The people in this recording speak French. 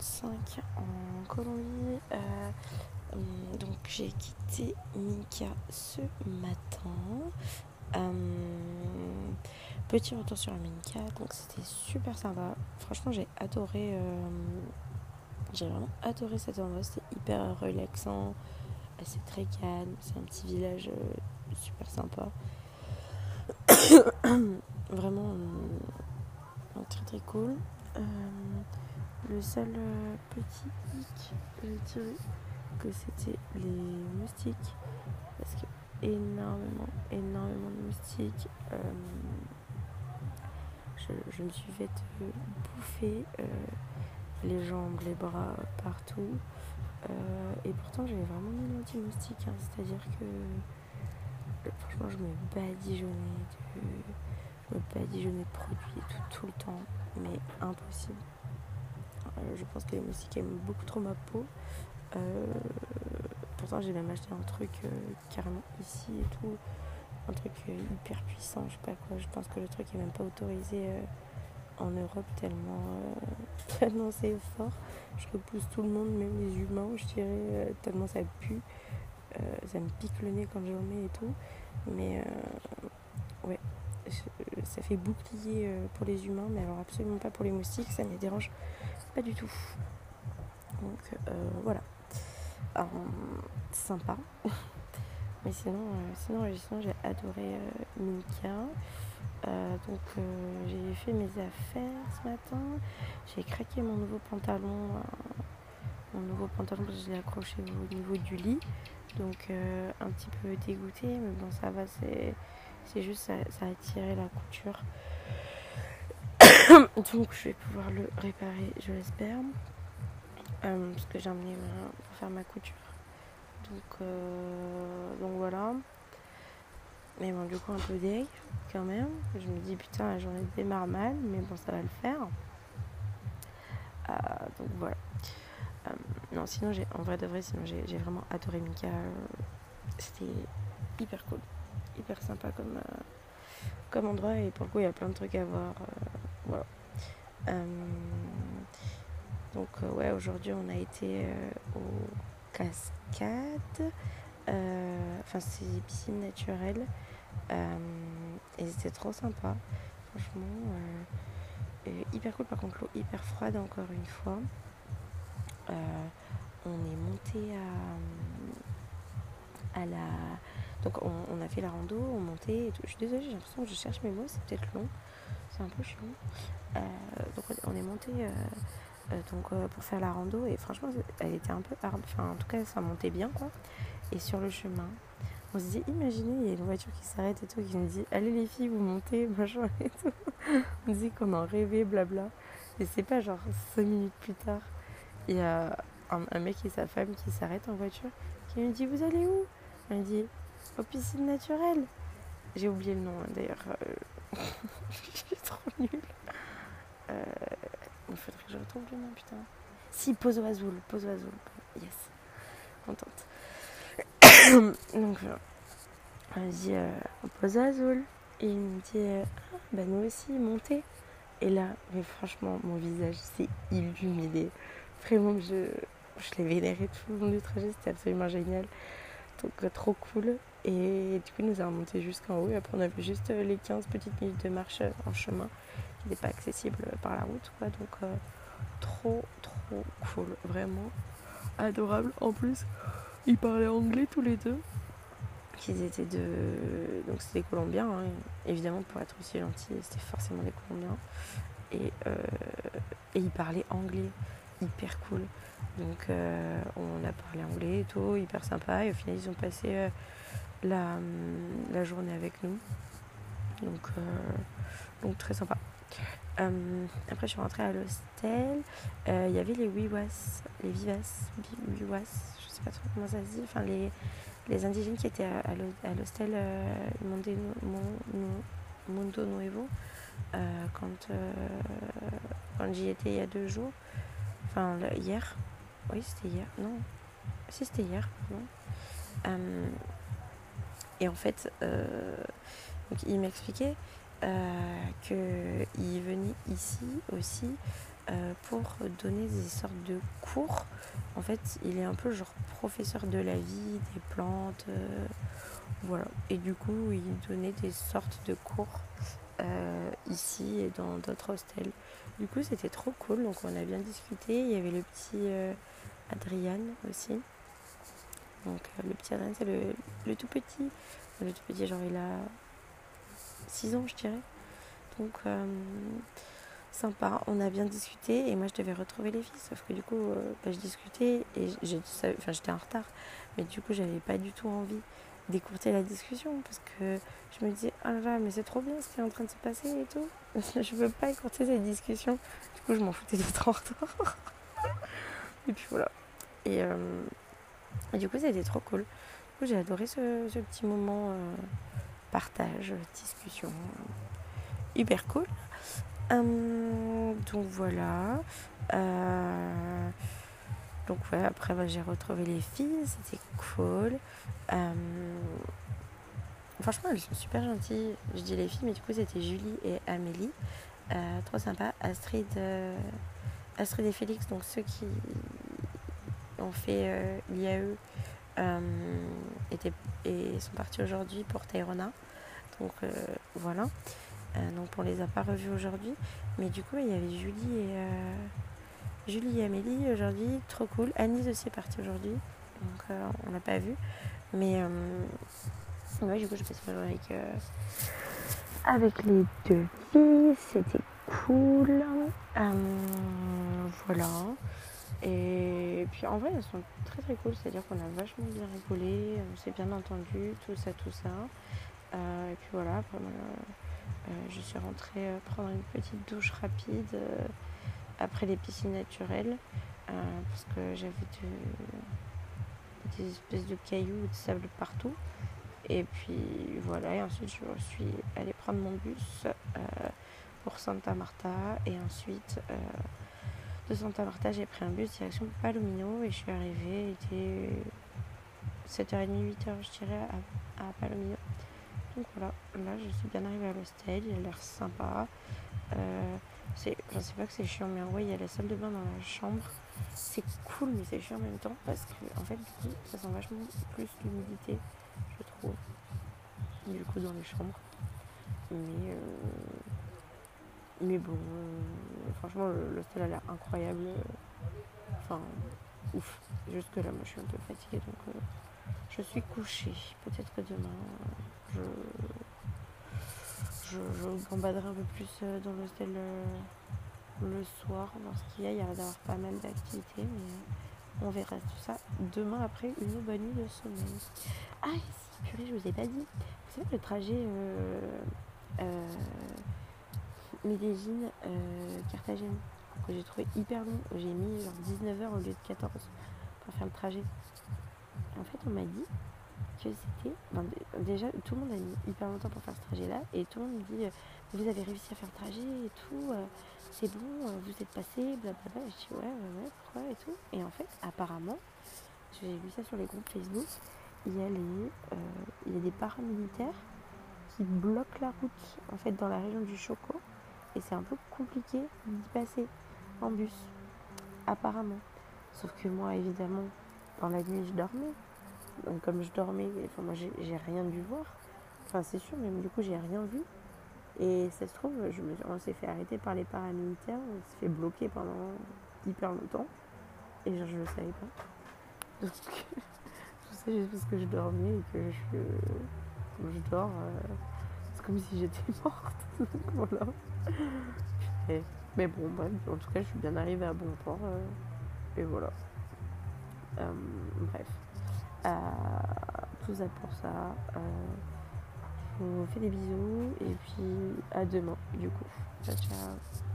45 en Colombie. Euh, hum, donc j'ai quitté Minka ce matin. Hum, petit retour sur Minka, donc c'était super sympa. Franchement j'ai adoré. Euh, j'ai vraiment adoré cet endroit, c'était hyper relaxant, c'est très calme, c'est un petit village euh, super sympa. vraiment très très cool. Le seul euh, petit hic, je dirais que c'était les moustiques. Parce que énormément, énormément de moustiques. Euh, je, me suis fait bouffer euh, les jambes, les bras, partout. et pourtant, j'avais vraiment mis l'anti-moustique. Hein. C'est-à-dire que franchement, je me badigeonnais de, je me badigeonnais de produits tout, tout le temps. Mais impossible. Euh, je pense que les moustiques aiment beaucoup trop ma peau. Euh, pourtant, j'ai même acheté un truc euh, carrément ici et tout. Un truc hyper puissant, je sais pas quoi. Je pense que le truc est même pas autorisé en Europe tellement, tellement c'est fort. Je repousse tout le monde, même les humains, je dirais, tellement ça pue. ça me pique le nez quand je remets et tout. Mais ouais, ça fait bouclier pour les humains, mais alors absolument pas pour les moustiques. Ça me dérange du tout. Donc euh, voilà. Euh, sympa. Mais sinon, euh, sinon, j'ai adoré Mika. donc j'ai fait mes affaires ce matin. J'ai craqué mon nouveau pantalon. mon nouveau pantalon que je l'ai accroché au niveau du lit. Donc un petit peu dégoûté, mais bon ça va, c'est, c'est juste ça, ça a tiré la couture. Donc je vais pouvoir le réparer, je l'espère. Euh, parce que j'ai emmené pour faire ma couture. Donc, euh, donc voilà. Mais bon, du coup, un peu deg quand même. Je me dis, putain, la journée démarre mal, mais bon, ça va le faire. Euh, donc voilà. non, sinon, j'ai en vrai de vrai, sinon, j'ai vraiment adoré Mika. C'était hyper cool, hyper sympa comme, comme endroit. Et pour le coup, il y a plein de trucs à voir. Euh, donc euh, ouais, aujourd'hui on a été euh, aux cascades. Enfin c'est des piscines naturelles. et c'était trop sympa. Franchement, hyper cool. Par contre l'eau hyper froide encore une fois. on est monté à, à la donc on, a fait la rando, on montait et tout. Je suis désolée, j'ai l'impression que je cherche mes mots, c'est peut-être long. C'est un peu chiant. Euh, donc on est monté euh, euh, donc, pour faire la rando et franchement elle était un peu hard. Enfin en tout cas ça montait bien quoi. Et sur le chemin, on se dit imaginez il y a une voiture qui s'arrête et tout qui nous dit allez les filles vous montez machin et tout. On dit qu'on en rêvait blabla. Et c'est pas genre 5 minutes plus tard, il y a un, mec et sa femme qui s'arrêtent en voiture qui me dit vous allez où? Elle dit aux piscines naturelles. J'ai oublié le nom hein, d'ailleurs. je suis trop nulle. Euh, il faudrait que je retrouve le nom, putain. Si, Pozo Azul. Pozo Azul. Yes. Contente. Donc, euh, on dit euh, Azul. Et il me dit euh, ah, bah nous aussi, montez. Et là, mais franchement, mon visage s'est illuminé. Vraiment, je, je l'ai vénéré tout le long du trajet. C'était absolument génial. Donc, trop cool. Et du coup, nous avons monté jusqu'en haut. Et après, on a vu juste les 15 petites minutes de marche en chemin qui n'est pas accessible par la route. Quoi. Donc, euh, trop, trop cool. Vraiment adorable. En plus, ils parlaient anglais tous les deux. Ils étaient de. Donc, c'était des Colombiens. Hein. Évidemment, pour être aussi gentil, c'était forcément des Colombiens. Et, euh, et ils parlaient anglais. Hyper cool. Donc, euh, on a parlé anglais et tout, hyper sympa. Et au final, ils ont passé la, la journée avec nous. Donc, donc très sympa. Euh, après, je suis rentrée à l'hostel. Euh, il y avait les Wiwas, les Vivas, Wiwas, je sais pas trop comment ça se dit. Enfin, les, les indigènes qui étaient à, à l'hostel euh, Mundo Nuevo quand, quand j'y étais il y a deux jours. Enfin, hier. Oui, c'était hier. Non. Si, c'était hier. Non. et en fait, donc, il m'expliquait euh, qu'il venait ici aussi pour donner des sortes de cours. En fait, il est un peu genre professeur de la vie, des plantes. voilà. Et du coup, il donnait des sortes de cours ici et dans d'autres hostels. Du coup, c'était trop cool. Donc, on a bien discuté. Il y avait le petit Adrian aussi. Donc, le petit Adrian, c'est le, le tout petit. Le tout petit, genre, il a 6 ans, je dirais. Donc, euh, sympa. On a bien discuté et moi, je devais retrouver les filles. Sauf que du coup, euh, bah, je discutais et j'étais en retard. Mais du coup, j'avais pas du tout envie d'écourter la discussion parce que je me disais, ah là mais c'est trop bien ce qui est en train de se passer et tout. je veux pas écourter cette discussion. Du coup, je m'en foutais d'être en retard. et puis voilà. Et, euh, du coup, c'était trop cool. j'ai adoré ce, petit moment partage, discussion. Hyper cool. Hum, donc voilà. Euh, donc ouais, après bah, j'ai retrouvé les filles, c'était cool. Hum, franchement, elles sont super gentilles. Je dis les filles, mais du coup c'était Julie et Amélie. Euh, trop sympa. Astrid, euh, Astrid et Félix, donc ceux qui ont fait l'IAE euh, étaient, et sont partis aujourd'hui pour Tayrona. Donc euh, voilà. Euh, donc on les a pas revus aujourd'hui. Mais du coup, il y avait Julie et, Julie et Amélie aujourd'hui. Trop cool. Anise aussi est partie aujourd'hui. Donc on l'a pas vu. Mais ouais, du coup, je passe avec, avec les deux filles. C'était cool. voilà. Et puis en vrai, elles sont très très cool, c'est-à-dire qu'on a vachement bien rigolé, on s'est bien entendu, tout ça, tout ça. Euh, et puis voilà, euh, je suis rentrée euh, prendre une petite douche rapide après les piscines naturelles parce que j'avais des espèces de cailloux, de sable partout. Et puis voilà, et ensuite je suis allée prendre mon bus pour Santa Marta et ensuite de Santa Marta, j'ai pris un bus direction Palomino et je suis arrivée, il était 7h30, 8h, je dirais, à, Palomino. Donc voilà, là je suis bien arrivée à l'hostel, il a l'air sympa. Euh, c'est, sais pas que c'est chiant, mais en vrai, il y a la salle de bain dans la chambre. C'est cool, mais c'est chiant en même temps parce que, en fait, du coup, ça sent vachement plus l'humidité, je trouve, du coup, dans les chambres. Mais. Euh, mais bon, euh, franchement, l'hostel a l'air incroyable. Enfin, ouf. Jusque là, moi, je suis un peu fatiguée, donc euh, je suis couchée. Peut-être que demain, je, je, je gambaderai un peu plus euh, dans l'hostel le soir, ce qu'il y a. Il y a d'avoir pas mal d'activités, mais on verra tout ça demain après une bonne nuit de sommeil. Ah, si, purée, je vous ai pas dit. Vous savez, le trajet. Medellin, euh, Carthagène, que j'ai trouvé hyper long. J'ai mis genre 19 heures au lieu de 14 pour faire le trajet. En fait, on m'a dit que c'était. déjà, tout le monde a mis hyper longtemps pour faire ce trajet-là. Et tout le monde me dit euh, Vous avez réussi à faire le trajet et tout. Euh, c'est bon, euh, vous êtes passé, blablabla. Je dis Ouais, ouais, ouais, pourquoi et tout. Et en fait, apparemment, j'ai vu ça sur les groupes Facebook. Il y a, il y a des paramilitaires qui bloquent la route en fait dans la région du Choco et c'est un peu compliqué d'y passer en bus, apparemment. Sauf que moi, évidemment, dans la nuit, je dormais. Donc, comme je dormais, enfin, moi, j'ai rien dû voir. Enfin, c'est sûr, mais du coup, j'ai rien vu. Et ça se trouve, on s'est fait arrêter par les paramilitaires, on s'est fait bloquer pendant hyper longtemps. Et genre, je le savais pas. Donc, tout ça juste parce que je dormais et que je, je dors, euh, c'est comme si j'étais morte. Donc, voilà mais bon, bref, en tout cas, je suis bien arrivée à bon port. Euh, et voilà. Euh, bref. Euh, tout ça pour ça. je vous fais des bisous et puis à demain, du coup. Ciao, ciao.